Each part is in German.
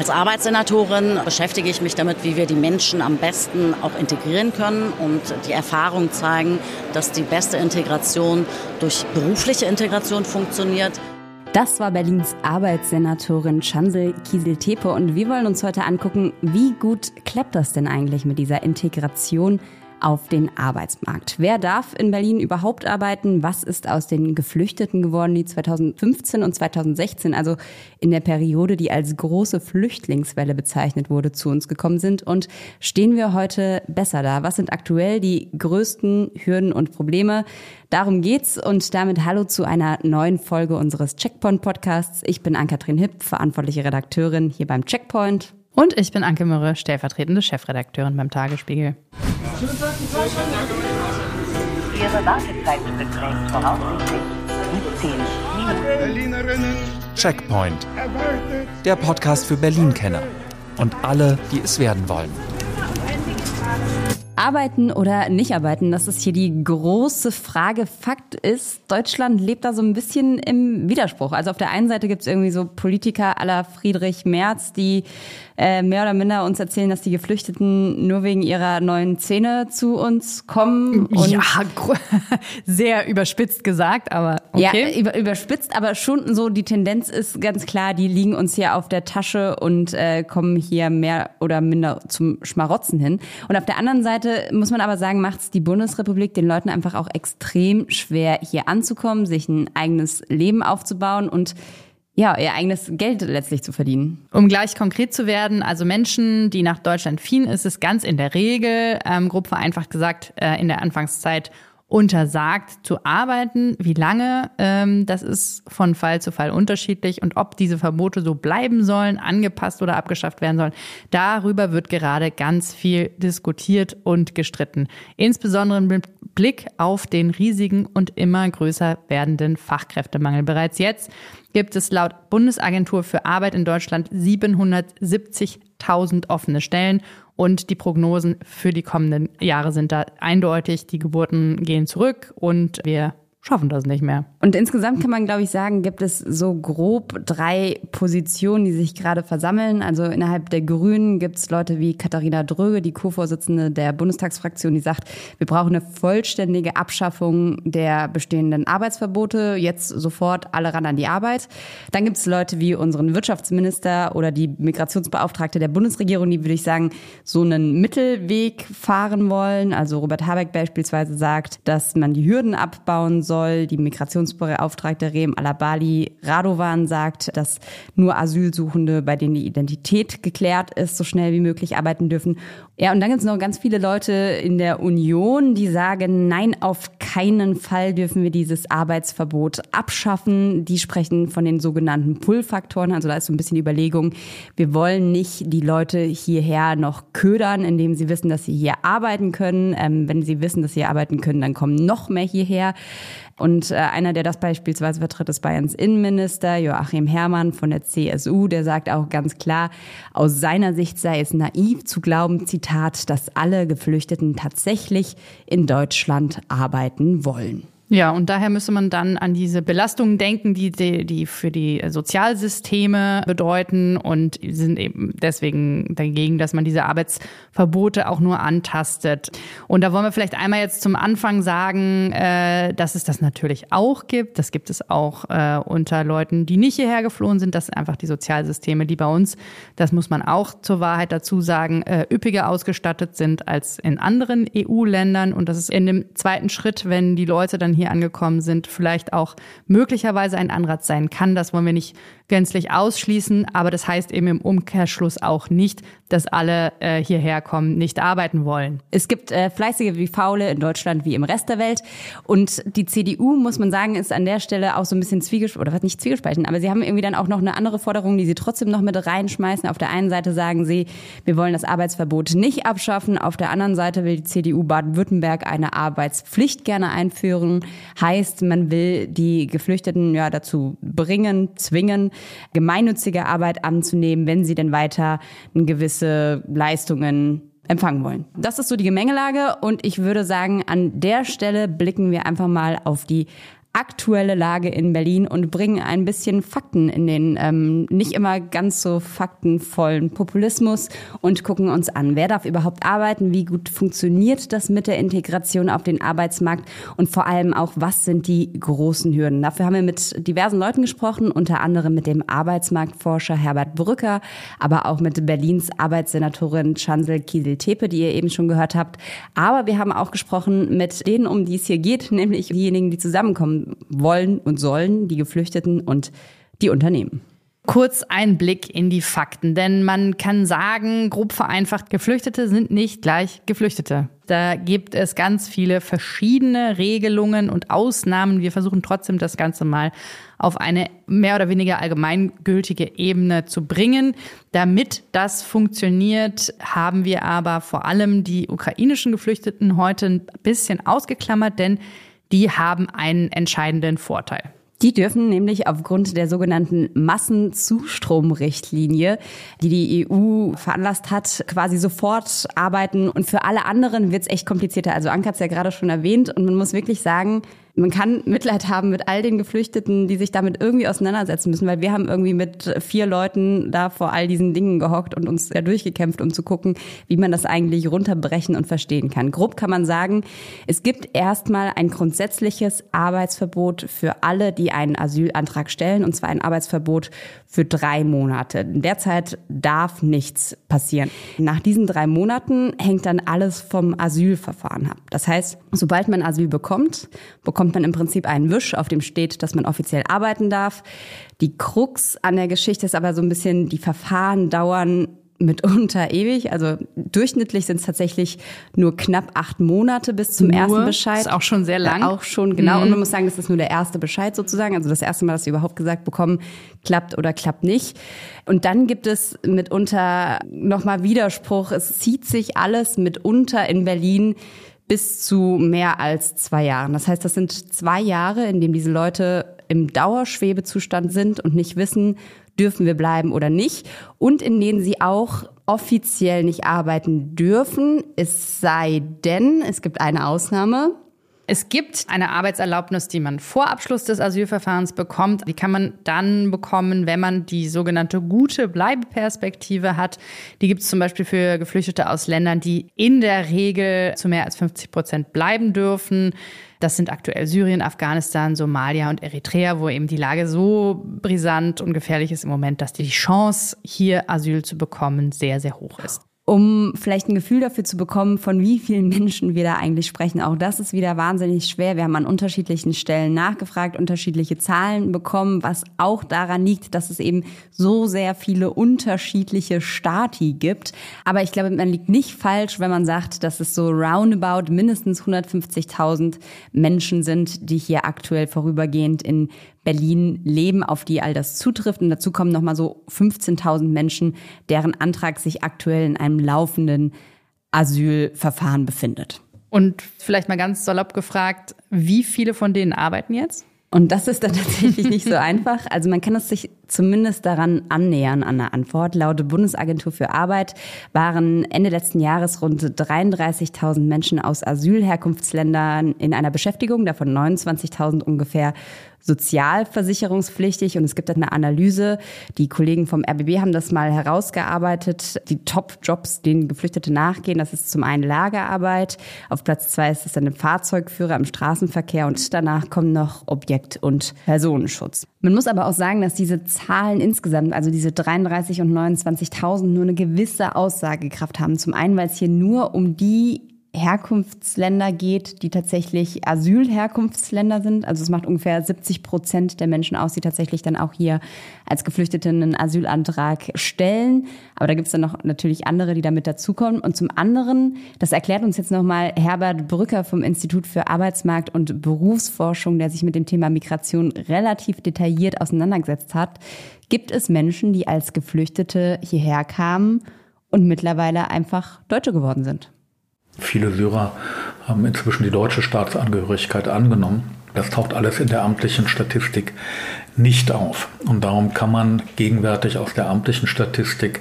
Als Arbeitssenatorin beschäftige ich mich damit, wie wir die Menschen am besten auch integrieren können. Und die Erfahrungen zeigen, dass die beste Integration durch berufliche Integration funktioniert. Das war Berlins Arbeitssenatorin Chansel Kiesel-Tepe und wir wollen uns heute angucken, wie gut klappt das denn eigentlich mit dieser Integration auf den Arbeitsmarkt. Wer darf in Berlin überhaupt arbeiten? Was ist aus den Geflüchteten geworden, die 2015 und 2016, also in der Periode, die als große Flüchtlingswelle bezeichnet wurde, zu uns gekommen sind? Und stehen wir heute besser da? Was sind aktuell die größten Hürden und Probleme? Darum geht's und damit hallo zu einer neuen Folge unseres Checkpoint Podcasts. Ich bin Ann-Kathrin Hipp, verantwortliche Redakteurin hier beim Checkpoint. Und ich bin Anke Mürre, stellvertretende Chefredakteurin beim Tagesspiegel. Ihre Wartezeit beträgt voraussichtlich 17 Minuten. Checkpoint. Der Podcast für Berlin-Kenner und alle, die es werden wollen. Arbeiten oder nicht arbeiten, das ist hier die große Frage. Fakt ist, Deutschland lebt da so ein bisschen im Widerspruch. Also auf der einen Seite gibt es irgendwie so Politiker aller Friedrich Merz, die äh, mehr oder minder uns erzählen, dass die Geflüchteten nur wegen ihrer neuen Zähne zu uns kommen. ja, sehr überspitzt gesagt, aber okay. Ja, über, überspitzt, aber schon so die Tendenz ist ganz klar, die liegen uns hier auf der Tasche und äh, kommen hier mehr oder minder zum Schmarotzen hin. Und auf der anderen Seite muss man aber sagen, macht es die Bundesrepublik den Leuten einfach auch extrem schwer, hier anzukommen, sich ein eigenes Leben aufzubauen und ja, ihr eigenes Geld letztlich zu verdienen. Um gleich konkret zu werden, also Menschen, die nach Deutschland fliehen, ist es ganz in der Regel, ähm, grob vereinfacht gesagt, äh, in der Anfangszeit untersagt zu arbeiten. Wie lange, ähm, das ist von Fall zu Fall unterschiedlich. Und ob diese Verbote so bleiben sollen, angepasst oder abgeschafft werden sollen, darüber wird gerade ganz viel diskutiert und gestritten. Insbesondere mit Blick auf den riesigen und immer größer werdenden Fachkräftemangel. Bereits jetzt gibt es laut Bundesagentur für Arbeit in Deutschland 770.000 offene Stellen und die Prognosen für die kommenden Jahre sind da eindeutig. Die Geburten gehen zurück und wir schaffen das nicht mehr. Und insgesamt kann man, glaube ich, sagen, gibt es so grob drei Positionen, die sich gerade versammeln. Also innerhalb der Grünen gibt es Leute wie Katharina Dröge, die Co-Vorsitzende der Bundestagsfraktion, die sagt, wir brauchen eine vollständige Abschaffung der bestehenden Arbeitsverbote, jetzt sofort alle ran an die Arbeit. Dann gibt es Leute wie unseren Wirtschaftsminister oder die Migrationsbeauftragte der Bundesregierung, die, würde ich sagen, so einen Mittelweg fahren wollen. Also Robert Habeck beispielsweise sagt, dass man die Hürden abbauen soll soll. Die Migrationsbeauftragte Rehm Alabali Radovan sagt, dass nur Asylsuchende, bei denen die Identität geklärt ist, so schnell wie möglich arbeiten dürfen. Ja, und dann gibt es noch ganz viele Leute in der Union, die sagen, nein, auf keinen Fall dürfen wir dieses Arbeitsverbot abschaffen. Die sprechen von den sogenannten Pull-Faktoren. Also da ist so ein bisschen die Überlegung, wir wollen nicht die Leute hierher noch ködern, indem sie wissen, dass sie hier arbeiten können. Ähm, wenn sie wissen, dass sie hier arbeiten können, dann kommen noch mehr hierher. Und äh, einer, der das beispielsweise vertritt, ist Bayerns Innenminister Joachim Herrmann von der CSU. Der sagt auch ganz klar, aus seiner Sicht sei es naiv zu glauben, Zitat, dass alle Geflüchteten tatsächlich in Deutschland arbeiten wollen. Ja, und daher müsste man dann an diese Belastungen denken, die, die, die für die Sozialsysteme bedeuten und sind eben deswegen dagegen, dass man diese Arbeitsverbote auch nur antastet. Und da wollen wir vielleicht einmal jetzt zum Anfang sagen, äh, dass es das natürlich auch gibt. Das gibt es auch äh, unter Leuten, die nicht hierher geflohen sind. Das sind einfach die Sozialsysteme, die bei uns, das muss man auch zur Wahrheit dazu sagen, äh, üppiger ausgestattet sind als in anderen EU-Ländern. Und das ist in dem zweiten Schritt, wenn die Leute dann hier angekommen sind, vielleicht auch möglicherweise ein Anreiz sein kann. Das wollen wir nicht gänzlich ausschließen, aber das heißt eben im Umkehrschluss auch nicht, dass alle äh, hierher kommen, nicht arbeiten wollen. Es gibt äh, fleißige wie faule in Deutschland wie im Rest der Welt und die CDU, muss man sagen, ist an der Stelle auch so ein bisschen zwiegespalten, oder was nicht zwiegespalten, aber sie haben irgendwie dann auch noch eine andere Forderung, die sie trotzdem noch mit reinschmeißen. Auf der einen Seite sagen sie, wir wollen das Arbeitsverbot nicht abschaffen, auf der anderen Seite will die CDU Baden-Württemberg eine Arbeitspflicht gerne einführen. Heißt, man will die Geflüchteten ja dazu bringen, zwingen, gemeinnützige Arbeit anzunehmen, wenn sie denn weiter gewisse Leistungen empfangen wollen. Das ist so die Gemengelage und ich würde sagen, an der Stelle blicken wir einfach mal auf die aktuelle Lage in Berlin und bringen ein bisschen Fakten in den ähm, nicht immer ganz so faktenvollen Populismus und gucken uns an, wer darf überhaupt arbeiten, wie gut funktioniert das mit der Integration auf den Arbeitsmarkt und vor allem auch, was sind die großen Hürden. Dafür haben wir mit diversen Leuten gesprochen, unter anderem mit dem Arbeitsmarktforscher Herbert Brücker, aber auch mit Berlins Arbeitssenatorin Chansel Kiesel-Tepe, die ihr eben schon gehört habt. Aber wir haben auch gesprochen mit denen, um die es hier geht, nämlich diejenigen, die zusammenkommen wollen und sollen, die Geflüchteten und die Unternehmen. Kurz ein Blick in die Fakten, denn man kann sagen, grob vereinfacht, Geflüchtete sind nicht gleich Geflüchtete. Da gibt es ganz viele verschiedene Regelungen und Ausnahmen. Wir versuchen trotzdem das Ganze mal auf eine mehr oder weniger allgemeingültige Ebene zu bringen. Damit das funktioniert, haben wir aber vor allem die ukrainischen Geflüchteten heute ein bisschen ausgeklammert, denn die haben einen entscheidenden Vorteil. Die dürfen nämlich aufgrund der sogenannten Massenzustromrichtlinie, die die EU veranlasst hat, quasi sofort arbeiten. Und für alle anderen wird es echt komplizierter. Also Anka hat es ja gerade schon erwähnt. Und man muss wirklich sagen, man kann Mitleid haben mit all den Geflüchteten, die sich damit irgendwie auseinandersetzen müssen, weil wir haben irgendwie mit vier Leuten da vor all diesen Dingen gehockt und uns da durchgekämpft, um zu gucken, wie man das eigentlich runterbrechen und verstehen kann. Grob kann man sagen, es gibt erstmal ein grundsätzliches Arbeitsverbot für alle, die einen Asylantrag stellen, und zwar ein Arbeitsverbot für drei Monate. Derzeit darf nichts passieren. Nach diesen drei Monaten hängt dann alles vom Asylverfahren ab. Das heißt, sobald man Asyl bekommt, bekommt bekommt man im Prinzip einen Wisch, auf dem steht, dass man offiziell arbeiten darf. Die Krux an der Geschichte ist aber so ein bisschen, die Verfahren dauern mitunter ewig. Also durchschnittlich sind es tatsächlich nur knapp acht Monate bis zum nur, ersten Bescheid. Ist auch schon sehr lang. Ja, auch schon, genau. Mhm. Und man muss sagen, das ist nur der erste Bescheid sozusagen. Also das erste Mal, dass sie überhaupt gesagt bekommen, klappt oder klappt nicht. Und dann gibt es mitunter nochmal Widerspruch. Es zieht sich alles mitunter in Berlin bis zu mehr als zwei Jahren. Das heißt, das sind zwei Jahre, in denen diese Leute im Dauerschwebezustand sind und nicht wissen, dürfen wir bleiben oder nicht. Und in denen sie auch offiziell nicht arbeiten dürfen, es sei denn, es gibt eine Ausnahme, es gibt eine Arbeitserlaubnis, die man vor Abschluss des Asylverfahrens bekommt. Die kann man dann bekommen, wenn man die sogenannte gute Bleibeperspektive hat. Die gibt es zum Beispiel für Geflüchtete aus Ländern, die in der Regel zu mehr als 50 Prozent bleiben dürfen. Das sind aktuell Syrien, Afghanistan, Somalia und Eritrea, wo eben die Lage so brisant und gefährlich ist im Moment, dass die Chance, hier Asyl zu bekommen, sehr, sehr hoch ist um vielleicht ein Gefühl dafür zu bekommen, von wie vielen Menschen wir da eigentlich sprechen. Auch das ist wieder wahnsinnig schwer. Wir haben an unterschiedlichen Stellen nachgefragt, unterschiedliche Zahlen bekommen, was auch daran liegt, dass es eben so sehr viele unterschiedliche Stati gibt. Aber ich glaube, man liegt nicht falsch, wenn man sagt, dass es so roundabout mindestens 150.000 Menschen sind, die hier aktuell vorübergehend in Berlin leben, auf die all das zutrifft. Und dazu kommen nochmal so 15.000 Menschen, deren Antrag sich aktuell in einem laufenden Asylverfahren befindet. Und vielleicht mal ganz salopp gefragt, wie viele von denen arbeiten jetzt? Und das ist dann tatsächlich nicht so einfach. Also man kann es sich zumindest daran annähern an der Antwort. Laut Bundesagentur für Arbeit waren Ende letzten Jahres rund 33.000 Menschen aus Asylherkunftsländern in einer Beschäftigung, davon 29.000 ungefähr sozialversicherungspflichtig und es gibt eine Analyse. Die Kollegen vom RBB haben das mal herausgearbeitet. Die Top-Jobs, denen Geflüchtete nachgehen, das ist zum einen Lagerarbeit. Auf Platz zwei ist es dann ein Fahrzeugführer im Straßenverkehr und danach kommen noch Objekt- und Personenschutz. Man muss aber auch sagen, dass diese Zahlen insgesamt, also diese 33 und 29.000, nur eine gewisse Aussagekraft haben. Zum einen, weil es hier nur um die Herkunftsländer geht, die tatsächlich Asylherkunftsländer sind. Also es macht ungefähr 70 Prozent der Menschen aus, die tatsächlich dann auch hier als Geflüchtete einen Asylantrag stellen. Aber da gibt es dann noch natürlich andere, die damit dazukommen. Und zum anderen, das erklärt uns jetzt nochmal Herbert Brücker vom Institut für Arbeitsmarkt und Berufsforschung, der sich mit dem Thema Migration relativ detailliert auseinandergesetzt hat, gibt es Menschen, die als Geflüchtete hierher kamen und mittlerweile einfach Deutsche geworden sind. Viele Syrer haben inzwischen die deutsche Staatsangehörigkeit angenommen. Das taucht alles in der amtlichen Statistik nicht auf. Und darum kann man gegenwärtig aus der amtlichen Statistik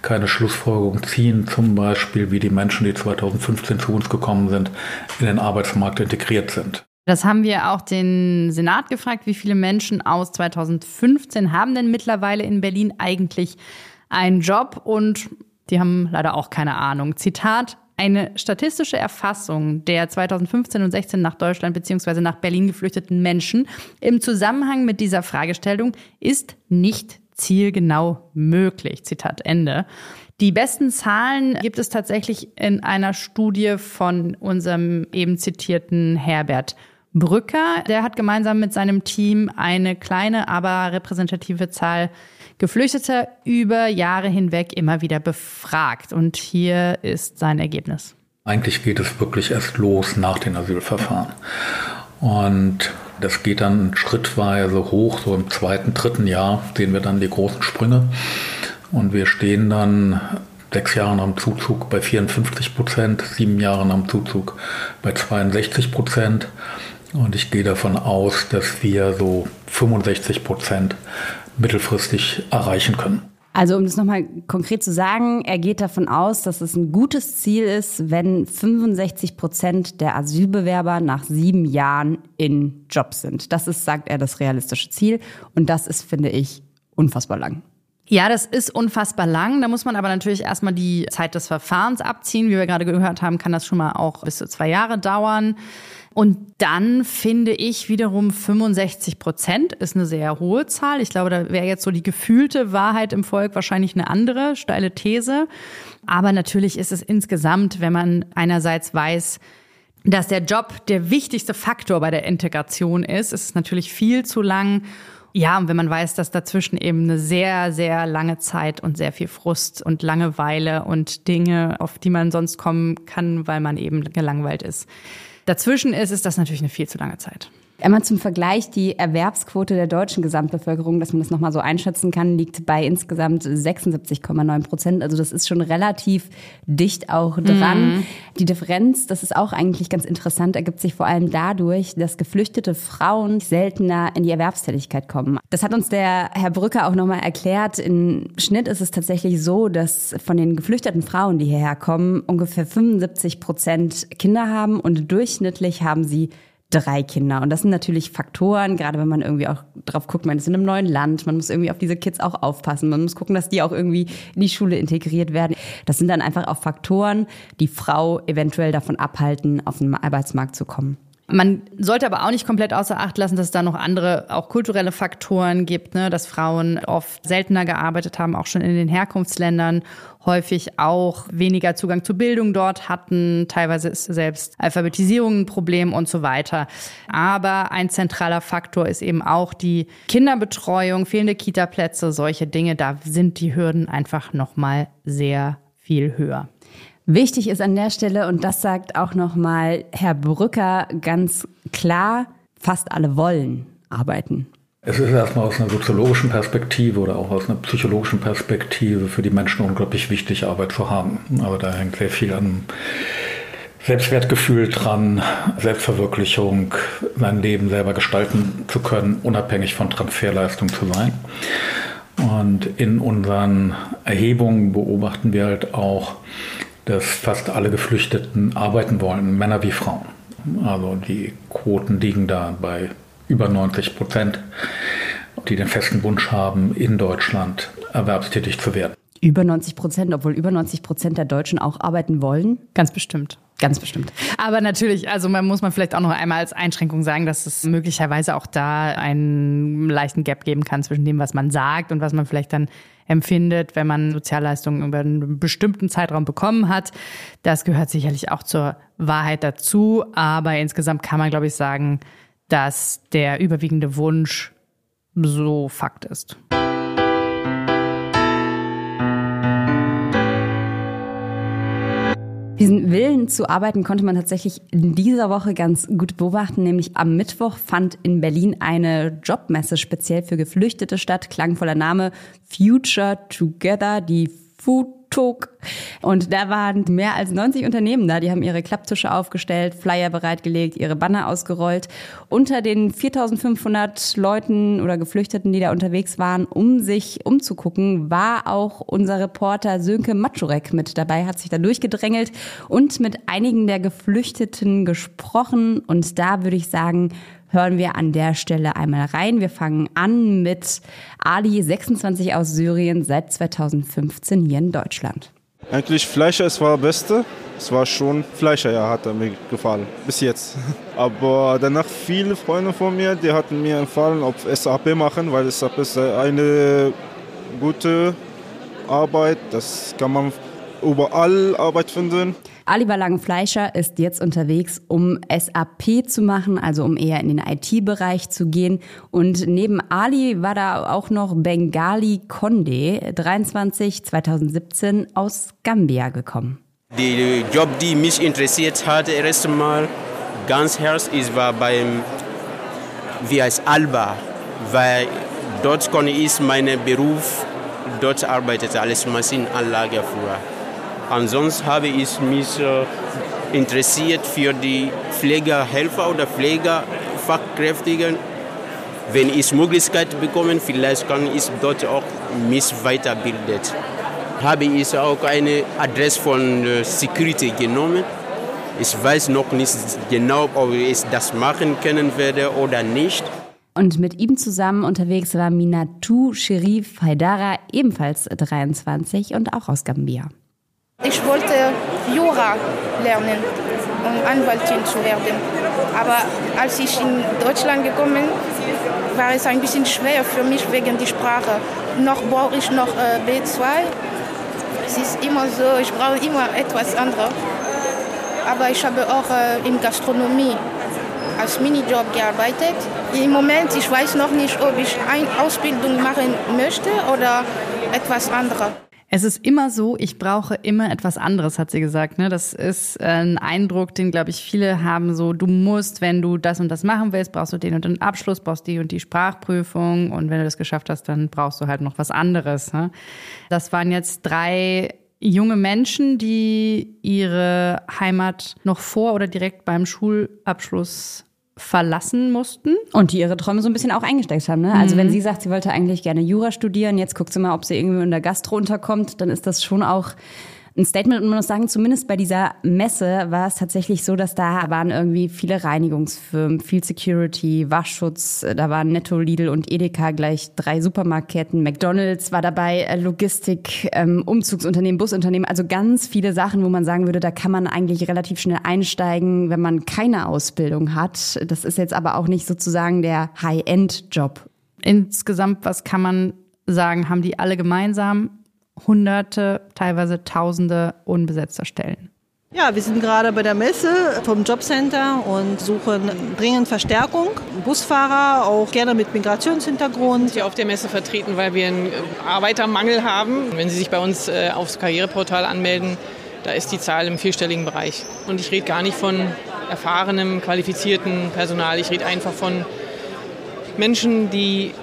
keine Schlussfolgerung ziehen, zum Beispiel wie die Menschen, die 2015 zu uns gekommen sind, in den Arbeitsmarkt integriert sind. Das haben wir auch den Senat gefragt, wie viele Menschen aus 2015 haben denn mittlerweile in Berlin eigentlich einen Job und die haben leider auch keine Ahnung. Zitat, eine statistische Erfassung der 2015 und 16 nach Deutschland bzw. nach Berlin geflüchteten Menschen im Zusammenhang mit dieser Fragestellung ist nicht zielgenau möglich. Zitat Ende. Die besten Zahlen gibt es tatsächlich in einer Studie von unserem eben zitierten Herbert Brücker. Der hat gemeinsam mit seinem Team eine kleine, aber repräsentative Zahl Geflüchteter über Jahre hinweg immer wieder befragt. Und hier ist sein Ergebnis. Eigentlich geht es wirklich erst los nach den Asylverfahren. Und das geht dann schrittweise hoch, so im zweiten, dritten Jahr sehen wir dann die großen Sprünge. Und wir stehen dann sechs Jahre nach dem Zuzug bei 54 Prozent, sieben Jahre nach dem Zuzug bei 62 Prozent. Und ich gehe davon aus, dass wir so 65 Prozent mittelfristig erreichen können. Also um das nochmal konkret zu sagen, er geht davon aus, dass es ein gutes Ziel ist, wenn 65 Prozent der Asylbewerber nach sieben Jahren in Jobs sind. Das ist, sagt er, das realistische Ziel. Und das ist, finde ich, unfassbar lang. Ja, das ist unfassbar lang. Da muss man aber natürlich erstmal die Zeit des Verfahrens abziehen. Wie wir gerade gehört haben, kann das schon mal auch bis zu zwei Jahre dauern. Und dann finde ich wiederum 65 Prozent ist eine sehr hohe Zahl. Ich glaube, da wäre jetzt so die gefühlte Wahrheit im Volk wahrscheinlich eine andere, steile These. Aber natürlich ist es insgesamt, wenn man einerseits weiß, dass der Job der wichtigste Faktor bei der Integration ist, ist es natürlich viel zu lang. Ja, und wenn man weiß, dass dazwischen eben eine sehr, sehr lange Zeit und sehr viel Frust und Langeweile und Dinge, auf die man sonst kommen kann, weil man eben gelangweilt ist, dazwischen ist, ist das natürlich eine viel zu lange Zeit. Einmal zum Vergleich, die Erwerbsquote der deutschen Gesamtbevölkerung, dass man das nochmal so einschätzen kann, liegt bei insgesamt 76,9 Prozent. Also das ist schon relativ dicht auch dran. Mhm. Die Differenz, das ist auch eigentlich ganz interessant, ergibt sich vor allem dadurch, dass geflüchtete Frauen seltener in die Erwerbstätigkeit kommen. Das hat uns der Herr Brücker auch nochmal erklärt. Im Schnitt ist es tatsächlich so, dass von den geflüchteten Frauen, die hierher kommen, ungefähr 75 Prozent Kinder haben und durchschnittlich haben sie drei Kinder. Und das sind natürlich Faktoren, gerade wenn man irgendwie auch drauf guckt, man ist in einem neuen Land, man muss irgendwie auf diese Kids auch aufpassen, man muss gucken, dass die auch irgendwie in die Schule integriert werden. Das sind dann einfach auch Faktoren, die Frau eventuell davon abhalten, auf den Arbeitsmarkt zu kommen. Man sollte aber auch nicht komplett außer Acht lassen, dass es da noch andere, auch kulturelle Faktoren gibt, ne? dass Frauen oft seltener gearbeitet haben, auch schon in den Herkunftsländern, häufig auch weniger Zugang zu Bildung dort hatten. Teilweise ist selbst Alphabetisierung ein Problem und so weiter. Aber ein zentraler Faktor ist eben auch die Kinderbetreuung, fehlende Kitaplätze, solche Dinge. Da sind die Hürden einfach nochmal sehr viel höher. Wichtig ist an der Stelle, und das sagt auch nochmal Herr Brücker ganz klar, fast alle wollen arbeiten. Es ist erstmal aus einer soziologischen Perspektive oder auch aus einer psychologischen Perspektive für die Menschen unglaublich wichtig, Arbeit zu haben. Aber da hängt sehr viel an Selbstwertgefühl dran, Selbstverwirklichung, sein Leben selber gestalten zu können, unabhängig von Transferleistung zu sein. Und in unseren Erhebungen beobachten wir halt auch, dass fast alle Geflüchteten arbeiten wollen, Männer wie Frauen. Also die Quoten liegen da bei über 90 Prozent, die den festen Wunsch haben, in Deutschland erwerbstätig zu werden. Über 90 Prozent, obwohl über 90 Prozent der Deutschen auch arbeiten wollen? Ganz bestimmt. Ganz bestimmt. Aber natürlich, also man muss man vielleicht auch noch einmal als Einschränkung sagen, dass es möglicherweise auch da einen leichten Gap geben kann zwischen dem, was man sagt und was man vielleicht dann empfindet, wenn man Sozialleistungen über einen bestimmten Zeitraum bekommen hat. Das gehört sicherlich auch zur Wahrheit dazu. Aber insgesamt kann man, glaube ich, sagen, dass der überwiegende Wunsch so Fakt ist. Diesen Willen zu arbeiten konnte man tatsächlich in dieser Woche ganz gut beobachten, nämlich am Mittwoch fand in Berlin eine Jobmesse speziell für Geflüchtete statt. Klangvoller Name Future Together, die Food Tuk. Und da waren mehr als 90 Unternehmen da, die haben ihre Klapptische aufgestellt, Flyer bereitgelegt, ihre Banner ausgerollt. Unter den 4500 Leuten oder Geflüchteten, die da unterwegs waren, um sich umzugucken, war auch unser Reporter Sönke Matschurek mit dabei, hat sich da durchgedrängelt und mit einigen der Geflüchteten gesprochen. Und da würde ich sagen, hören wir an der Stelle einmal rein. Wir fangen an mit Ali, 26 aus Syrien, seit 2015 hier in Deutschland. Eigentlich Fleischer, es war das Beste. Es war schon Fleischer, ja, hat er mir gefallen. Bis jetzt. Aber danach viele Freunde von mir, die hatten mir empfohlen, ob SAP machen, weil SAP ist eine gute Arbeit. Das kann man überall Arbeit finden. Aliver Langenfleischer ist jetzt unterwegs, um SAP zu machen, also um eher in den IT-Bereich zu gehen. Und neben Ali war da auch noch Bengali Konde, 23, 2017 aus Gambia gekommen. Der Job, die mich interessiert hat, erst einmal ganz herzlich war beim, wie heißt Alba, weil dort konnte ich meinen Beruf, dort arbeitete alles Maschinenanlage früher. Ansonsten habe ich mich äh, interessiert für die Pflegehelfer oder Pflegefachkräfte. Wenn ich Möglichkeit bekomme, vielleicht kann ich dort auch mich weiterbilden. Habe ich auch eine Adresse von äh, Security genommen. Ich weiß noch nicht genau, ob ich das machen können werde oder nicht. Und mit ihm zusammen unterwegs war Minatu Sherif Haidara, ebenfalls 23 und auch aus Gambia. Ich wollte Jura lernen, um Anwaltin zu werden. Aber als ich in Deutschland gekommen bin, war es ein bisschen schwer für mich wegen der Sprache. Noch brauche ich noch äh, B2. Es ist immer so, ich brauche immer etwas anderes. Aber ich habe auch äh, in Gastronomie als Minijob gearbeitet. Im Moment, ich weiß noch nicht, ob ich eine Ausbildung machen möchte oder etwas anderes. Es ist immer so, ich brauche immer etwas anderes, hat sie gesagt. Ne? Das ist ein Eindruck, den, glaube ich, viele haben. So, du musst, wenn du das und das machen willst, brauchst du den und den Abschluss, brauchst die und die Sprachprüfung. Und wenn du das geschafft hast, dann brauchst du halt noch was anderes. Ne? Das waren jetzt drei junge Menschen, die ihre Heimat noch vor oder direkt beim Schulabschluss verlassen mussten. Und die ihre Träume so ein bisschen auch eingesteckt haben. Ne? Also wenn mhm. sie sagt, sie wollte eigentlich gerne Jura studieren, jetzt guckt sie mal, ob sie irgendwie in der Gastro unterkommt, dann ist das schon auch ein Statement. Und man muss sagen, zumindest bei dieser Messe war es tatsächlich so, dass da waren irgendwie viele Reinigungsfirmen, viel Security, Waschschutz, da waren Netto, Lidl und Edeka gleich drei Supermarktketten, McDonalds war dabei, äh, Logistik, ähm, Umzugsunternehmen, Busunternehmen, also ganz viele Sachen, wo man sagen würde, da kann man eigentlich relativ schnell einsteigen, wenn man keine Ausbildung hat. Das ist jetzt aber auch nicht sozusagen der High-End-Job. Insgesamt, was kann man sagen, haben die alle gemeinsam? Hunderte, teilweise tausende unbesetzter Stellen. Ja, wir sind gerade bei der Messe vom Jobcenter und suchen dringend Verstärkung. Busfahrer, auch gerne mit Migrationshintergrund. Hier auf der Messe vertreten, weil wir einen Arbeitermangel haben. Wenn Sie sich bei uns äh, aufs Karriereportal anmelden, da ist die Zahl im vierstelligen Bereich. Und ich rede gar nicht von erfahrenem, qualifizierten Personal. Ich rede einfach von Menschen, die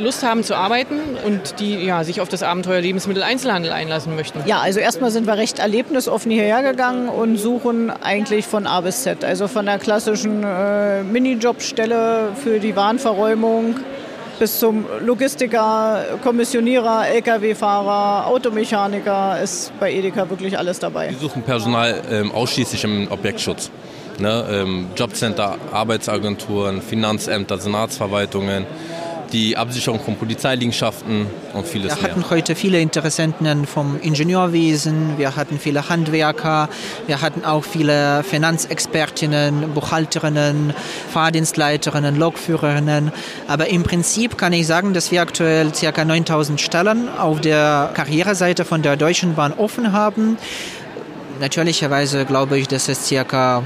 Lust haben zu arbeiten und die ja, sich auf das Abenteuer Lebensmitteleinzelhandel einlassen möchten. Ja, also erstmal sind wir recht erlebnisoffen hierher gegangen und suchen eigentlich von A bis Z. Also von der klassischen äh, Minijobstelle für die Warenverräumung bis zum Logistiker, Kommissionierer, Lkw-Fahrer, Automechaniker ist bei Edeka wirklich alles dabei. Wir suchen Personal ähm, ausschließlich im Objektschutz. Ne, ähm, Jobcenter, Arbeitsagenturen, Finanzämter, Senatsverwaltungen die Absicherung von Polizeiliegenschaften und vieles mehr. Wir hatten heute viele Interessenten vom Ingenieurwesen, wir hatten viele Handwerker, wir hatten auch viele Finanzexpertinnen, Buchhalterinnen, Fahrdienstleiterinnen, Lokführerinnen. Aber im Prinzip kann ich sagen, dass wir aktuell ca. 9000 Stellen auf der Karriereseite von der Deutschen Bahn offen haben. Natürlicherweise glaube ich, dass es ca.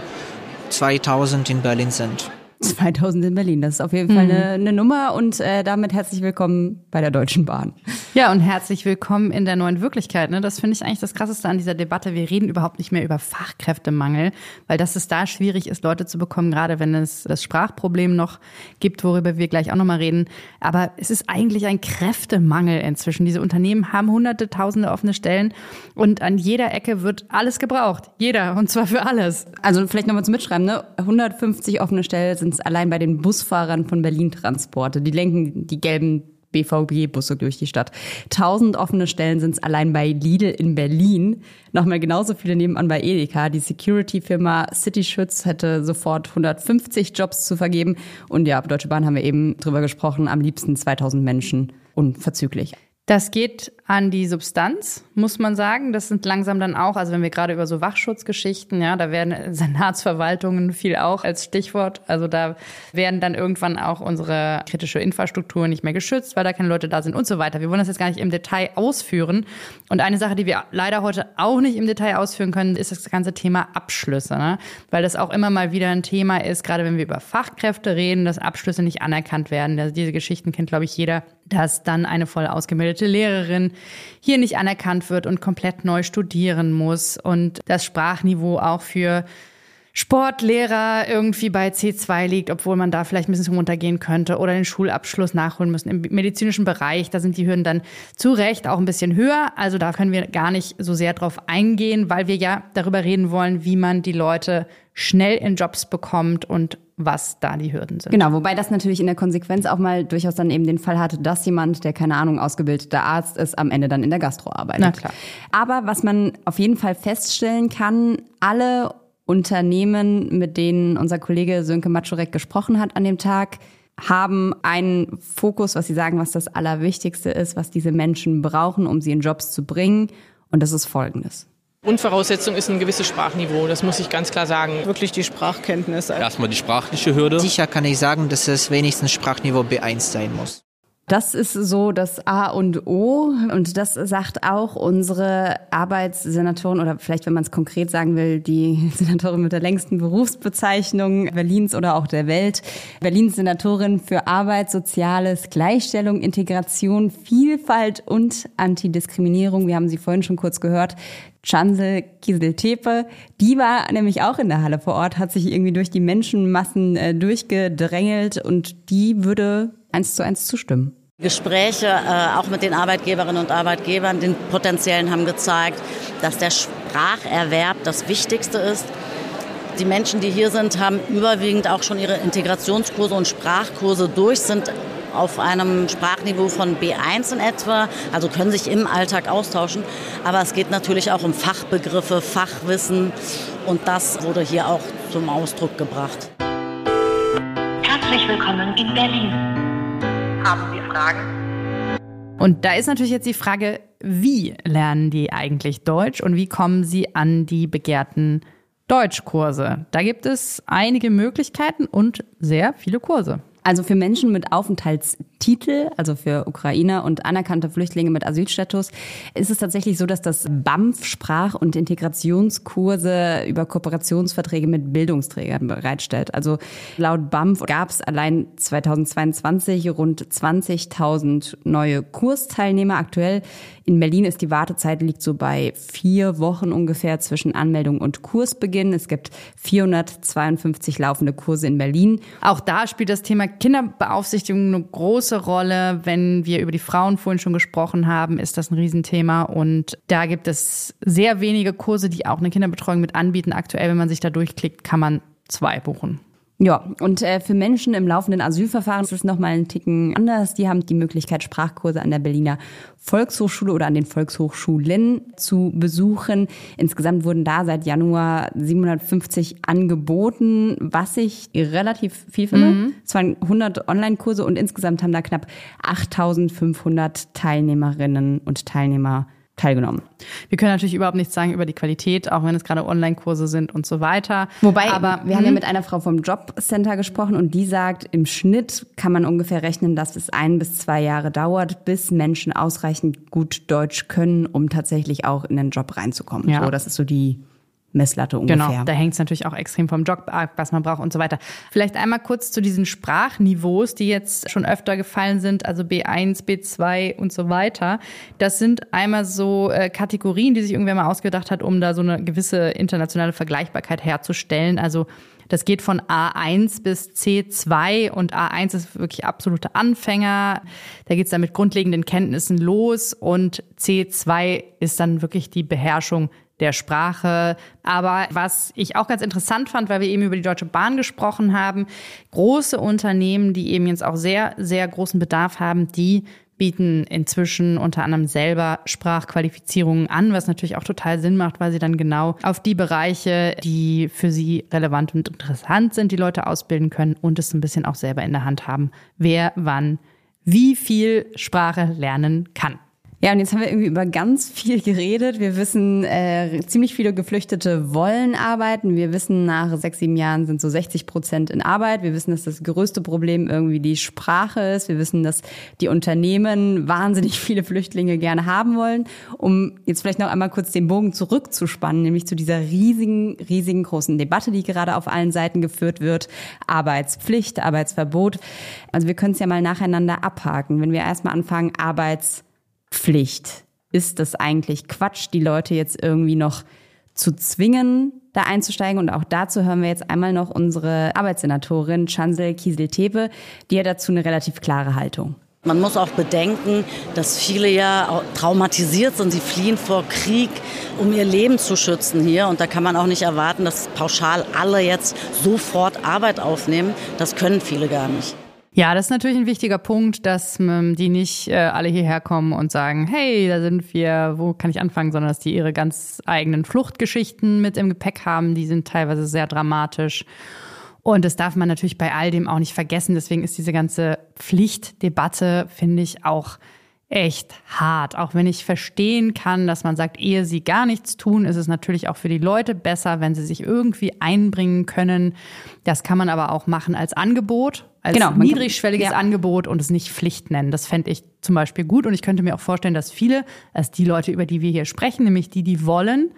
2000 in Berlin sind. 2000 in Berlin. Das ist auf jeden Fall eine, eine Nummer und äh, damit herzlich willkommen bei der Deutschen Bahn. Ja, und herzlich willkommen in der neuen Wirklichkeit. Ne? Das finde ich eigentlich das Krasseste an dieser Debatte. Wir reden überhaupt nicht mehr über Fachkräftemangel, weil dass es da schwierig ist, Leute zu bekommen, gerade wenn es das Sprachproblem noch gibt, worüber wir gleich auch nochmal reden. Aber es ist eigentlich ein Kräftemangel inzwischen. Diese Unternehmen haben hunderte, tausende offene Stellen und an jeder Ecke wird alles gebraucht. Jeder, und zwar für alles. Also vielleicht nochmal zum Mitschreiben, ne? 150 offene Stellen sind es allein bei den Busfahrern von Berlin Transporte. Die lenken die gelben BVB-Busse durch die Stadt. 1000 offene Stellen sind es allein bei Lidl in Berlin. Nochmal genauso viele nebenan bei Edeka. Die Security-Firma CitySchutz hätte sofort 150 Jobs zu vergeben. Und ja, Deutsche Bahn haben wir eben drüber gesprochen. Am liebsten 2000 Menschen. Unverzüglich. Das geht an die Substanz, muss man sagen. Das sind langsam dann auch, also wenn wir gerade über so Wachschutzgeschichten, ja, da werden Senatsverwaltungen viel auch als Stichwort. Also da werden dann irgendwann auch unsere kritische Infrastruktur nicht mehr geschützt, weil da keine Leute da sind und so weiter. Wir wollen das jetzt gar nicht im Detail ausführen. Und eine Sache, die wir leider heute auch nicht im Detail ausführen können, ist das ganze Thema Abschlüsse, ne? weil das auch immer mal wieder ein Thema ist, gerade wenn wir über Fachkräfte reden, dass Abschlüsse nicht anerkannt werden. Also diese Geschichten kennt, glaube ich, jeder, dass dann eine voll ausgebildete Lehrerin hier nicht anerkannt wird und komplett neu studieren muss und das Sprachniveau auch für Sportlehrer irgendwie bei C2 liegt, obwohl man da vielleicht ein bisschen runtergehen könnte oder den Schulabschluss nachholen müssen. Im medizinischen Bereich, da sind die Hürden dann zu Recht auch ein bisschen höher. Also da können wir gar nicht so sehr drauf eingehen, weil wir ja darüber reden wollen, wie man die Leute schnell in Jobs bekommt und was da die Hürden sind. Genau, wobei das natürlich in der Konsequenz auch mal durchaus dann eben den Fall hatte, dass jemand, der keine Ahnung ausgebildeter Arzt ist, am Ende dann in der Gastro arbeitet. Na klar. Aber was man auf jeden Fall feststellen kann, alle Unternehmen, mit denen unser Kollege Sönke Matschurek gesprochen hat an dem Tag, haben einen Fokus, was sie sagen, was das Allerwichtigste ist, was diese Menschen brauchen, um sie in Jobs zu bringen. Und das ist Folgendes. Grundvoraussetzung ist ein gewisses Sprachniveau, das muss ich ganz klar sagen. Wirklich die Sprachkenntnisse. Erstmal die sprachliche Hürde. Sicher kann ich sagen, dass es wenigstens Sprachniveau B1 sein muss. Das ist so das A und O. Und das sagt auch unsere Arbeitssenatorin oder vielleicht, wenn man es konkret sagen will, die Senatorin mit der längsten Berufsbezeichnung Berlins oder auch der Welt. Berlins Senatorin für Arbeit, Soziales, Gleichstellung, Integration, Vielfalt und Antidiskriminierung. Wir haben sie vorhin schon kurz gehört. Chansel Kieseltepe, die war nämlich auch in der Halle vor Ort, hat sich irgendwie durch die Menschenmassen äh, durchgedrängelt und die würde eins zu eins zustimmen. Gespräche äh, auch mit den Arbeitgeberinnen und Arbeitgebern, den potenziellen, haben gezeigt, dass der Spracherwerb das Wichtigste ist. Die Menschen, die hier sind, haben überwiegend auch schon ihre Integrationskurse und Sprachkurse durch, sind auf einem Sprachniveau von B1 in etwa, also können sich im Alltag austauschen. Aber es geht natürlich auch um Fachbegriffe, Fachwissen und das wurde hier auch zum Ausdruck gebracht. Herzlich willkommen in Berlin. Haben wir Fragen? Und da ist natürlich jetzt die Frage, wie lernen die eigentlich Deutsch und wie kommen sie an die begehrten Deutschkurse? Da gibt es einige Möglichkeiten und sehr viele Kurse. Also für Menschen mit Aufenthaltstitel, also für Ukrainer und anerkannte Flüchtlinge mit Asylstatus, ist es tatsächlich so, dass das BAMF Sprach- und Integrationskurse über Kooperationsverträge mit Bildungsträgern bereitstellt. Also laut BAMF gab es allein 2022 rund 20.000 neue Kursteilnehmer. Aktuell in Berlin ist die Wartezeit liegt so bei vier Wochen ungefähr zwischen Anmeldung und Kursbeginn. Es gibt 452 laufende Kurse in Berlin. Auch da spielt das Thema Kinderbeaufsichtigung eine große Rolle. Wenn wir über die Frauen vorhin schon gesprochen haben, ist das ein Riesenthema. Und da gibt es sehr wenige Kurse, die auch eine Kinderbetreuung mit anbieten. Aktuell, wenn man sich da durchklickt, kann man zwei buchen. Ja, und äh, für Menschen im laufenden Asylverfahren ist es nochmal einen Ticken anders. Die haben die Möglichkeit, Sprachkurse an der Berliner Volkshochschule oder an den Volkshochschulen zu besuchen. Insgesamt wurden da seit Januar 750 angeboten, was ich relativ viel finde. Mhm. Es waren 100 Online-Kurse und insgesamt haben da knapp 8500 Teilnehmerinnen und Teilnehmer teilgenommen. Wir können natürlich überhaupt nichts sagen über die Qualität, auch wenn es gerade Online-Kurse sind und so weiter. Wobei, aber wir haben ja mit einer Frau vom Jobcenter gesprochen und die sagt, im Schnitt kann man ungefähr rechnen, dass es ein bis zwei Jahre dauert, bis Menschen ausreichend gut Deutsch können, um tatsächlich auch in den Job reinzukommen. Ja. So, das ist so die Messlatte ungefähr. Genau, da hängt es natürlich auch extrem vom Job ab, was man braucht und so weiter. Vielleicht einmal kurz zu diesen Sprachniveaus, die jetzt schon öfter gefallen sind, also B1, B2 und so weiter. Das sind einmal so äh, Kategorien, die sich irgendwer mal ausgedacht hat, um da so eine gewisse internationale Vergleichbarkeit herzustellen. Also das geht von A1 bis C2 und A1 ist wirklich absolute Anfänger. Da geht es dann mit grundlegenden Kenntnissen los und C2 ist dann wirklich die Beherrschung der Sprache. Aber was ich auch ganz interessant fand, weil wir eben über die Deutsche Bahn gesprochen haben, große Unternehmen, die eben jetzt auch sehr, sehr großen Bedarf haben, die bieten inzwischen unter anderem selber Sprachqualifizierungen an, was natürlich auch total Sinn macht, weil sie dann genau auf die Bereiche, die für sie relevant und interessant sind, die Leute ausbilden können und es ein bisschen auch selber in der Hand haben, wer wann wie viel Sprache lernen kann. Ja, und jetzt haben wir irgendwie über ganz viel geredet. Wir wissen, äh, ziemlich viele Geflüchtete wollen arbeiten. Wir wissen, nach sechs, sieben Jahren sind so 60 Prozent in Arbeit. Wir wissen, dass das größte Problem irgendwie die Sprache ist. Wir wissen, dass die Unternehmen wahnsinnig viele Flüchtlinge gerne haben wollen. Um jetzt vielleicht noch einmal kurz den Bogen zurückzuspannen, nämlich zu dieser riesigen, riesigen großen Debatte, die gerade auf allen Seiten geführt wird. Arbeitspflicht, Arbeitsverbot. Also wir können es ja mal nacheinander abhaken. Wenn wir erstmal anfangen, Arbeits Pflicht. Ist das eigentlich Quatsch, die Leute jetzt irgendwie noch zu zwingen, da einzusteigen? Und auch dazu hören wir jetzt einmal noch unsere Arbeitssenatorin Chansel Kiesel-Tepe, die hat dazu eine relativ klare Haltung. Man muss auch bedenken, dass viele ja traumatisiert sind. Sie fliehen vor Krieg, um ihr Leben zu schützen hier. Und da kann man auch nicht erwarten, dass pauschal alle jetzt sofort Arbeit aufnehmen. Das können viele gar nicht. Ja, das ist natürlich ein wichtiger Punkt, dass ähm, die nicht äh, alle hierher kommen und sagen, hey, da sind wir, wo kann ich anfangen, sondern dass die ihre ganz eigenen Fluchtgeschichten mit im Gepäck haben. Die sind teilweise sehr dramatisch. Und das darf man natürlich bei all dem auch nicht vergessen. Deswegen ist diese ganze Pflichtdebatte, finde ich, auch echt hart. Auch wenn ich verstehen kann, dass man sagt, ehe sie gar nichts tun, ist es natürlich auch für die Leute besser, wenn sie sich irgendwie einbringen können. Das kann man aber auch machen als Angebot, als genau, niedrigschwelliges kann, ja. Angebot und es nicht Pflicht nennen. Das fände ich zum Beispiel gut. Und ich könnte mir auch vorstellen, dass viele, als die Leute, über die wir hier sprechen, nämlich die, die wollen,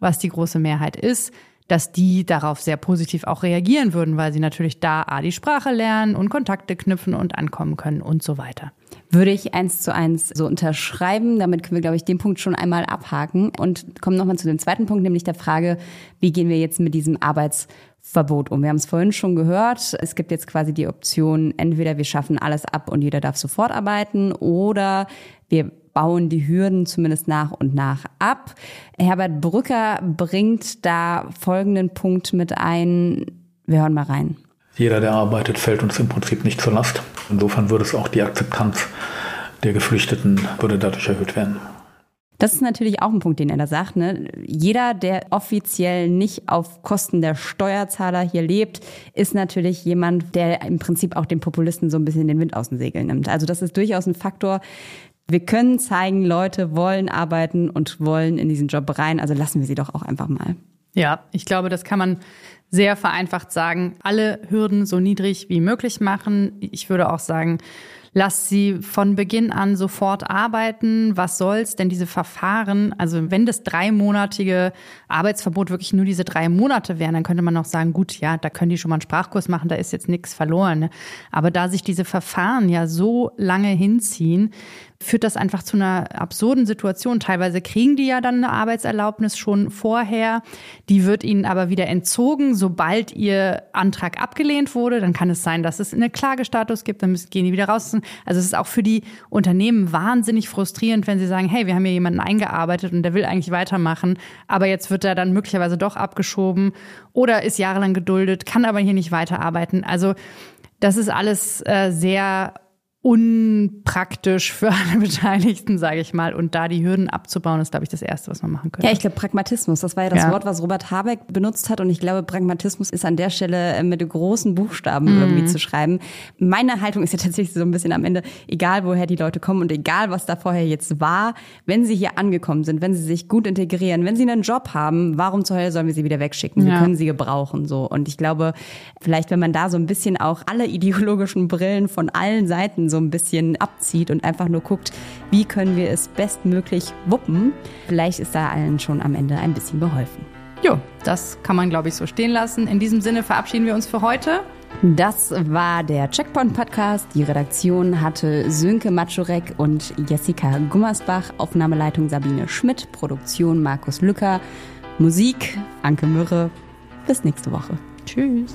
was die große Mehrheit ist, dass die darauf sehr positiv auch reagieren würden, weil sie natürlich da A, die Sprache lernen und Kontakte knüpfen und ankommen können und so weiter. Würde ich eins zu eins so unterschreiben. Damit können wir, glaube ich, den Punkt schon einmal abhaken und kommen nochmal zu dem zweiten Punkt, nämlich der Frage, wie gehen wir jetzt mit diesem Arbeitsverbot um? Wir haben es vorhin schon gehört. Es gibt jetzt quasi die Option, entweder wir schaffen alles ab und jeder darf sofort arbeiten oder wir bauen die Hürden zumindest nach und nach ab. Herbert Brücker bringt da folgenden Punkt mit ein. Wir hören mal rein. Jeder, der arbeitet, fällt uns im Prinzip nicht zur Last. Insofern würde es auch die Akzeptanz der Geflüchteten würde dadurch erhöht werden. Das ist natürlich auch ein Punkt, den er da sagt. Ne? Jeder, der offiziell nicht auf Kosten der Steuerzahler hier lebt, ist natürlich jemand, der im Prinzip auch den Populisten so ein bisschen den Wind aus den Segeln nimmt. Also das ist durchaus ein Faktor, wir können zeigen, Leute wollen arbeiten und wollen in diesen Job rein, also lassen wir sie doch auch einfach mal. Ja, ich glaube, das kann man sehr vereinfacht sagen. Alle Hürden so niedrig wie möglich machen. Ich würde auch sagen, Lass sie von Beginn an sofort arbeiten. Was soll's? Denn diese Verfahren, also wenn das dreimonatige Arbeitsverbot wirklich nur diese drei Monate wären, dann könnte man auch sagen, gut, ja, da können die schon mal einen Sprachkurs machen, da ist jetzt nichts verloren. Ne? Aber da sich diese Verfahren ja so lange hinziehen, führt das einfach zu einer absurden Situation. Teilweise kriegen die ja dann eine Arbeitserlaubnis schon vorher. Die wird ihnen aber wieder entzogen, sobald ihr Antrag abgelehnt wurde. Dann kann es sein, dass es einen Klagestatus gibt, dann müssen, gehen die wieder raus. Also es ist auch für die Unternehmen wahnsinnig frustrierend, wenn sie sagen, hey, wir haben hier jemanden eingearbeitet und der will eigentlich weitermachen, aber jetzt wird er dann möglicherweise doch abgeschoben oder ist jahrelang geduldet, kann aber hier nicht weiterarbeiten. Also das ist alles äh, sehr unpraktisch für alle Beteiligten, sage ich mal. Und da die Hürden abzubauen, ist, glaube ich, das Erste, was man machen könnte. Ja, ich glaube, Pragmatismus, das war ja das ja. Wort, was Robert Habeck benutzt hat. Und ich glaube, Pragmatismus ist an der Stelle äh, mit großen Buchstaben mhm. irgendwie zu schreiben. Meine Haltung ist ja tatsächlich so ein bisschen am Ende, egal woher die Leute kommen und egal, was da vorher jetzt war, wenn sie hier angekommen sind, wenn sie sich gut integrieren, wenn sie einen Job haben, warum zur Hölle sollen wir sie wieder wegschicken? Ja. Wir können sie gebrauchen, so. Und ich glaube, vielleicht, wenn man da so ein bisschen auch alle ideologischen Brillen von allen Seiten so ein bisschen abzieht und einfach nur guckt, wie können wir es bestmöglich wuppen. Vielleicht ist da allen schon am Ende ein bisschen geholfen. Jo, das kann man, glaube ich, so stehen lassen. In diesem Sinne verabschieden wir uns für heute. Das war der Checkpoint-Podcast. Die Redaktion hatte Sönke Matschurek und Jessica Gummersbach, Aufnahmeleitung Sabine Schmidt, Produktion Markus Lücker, Musik Anke Mürre. Bis nächste Woche. Tschüss.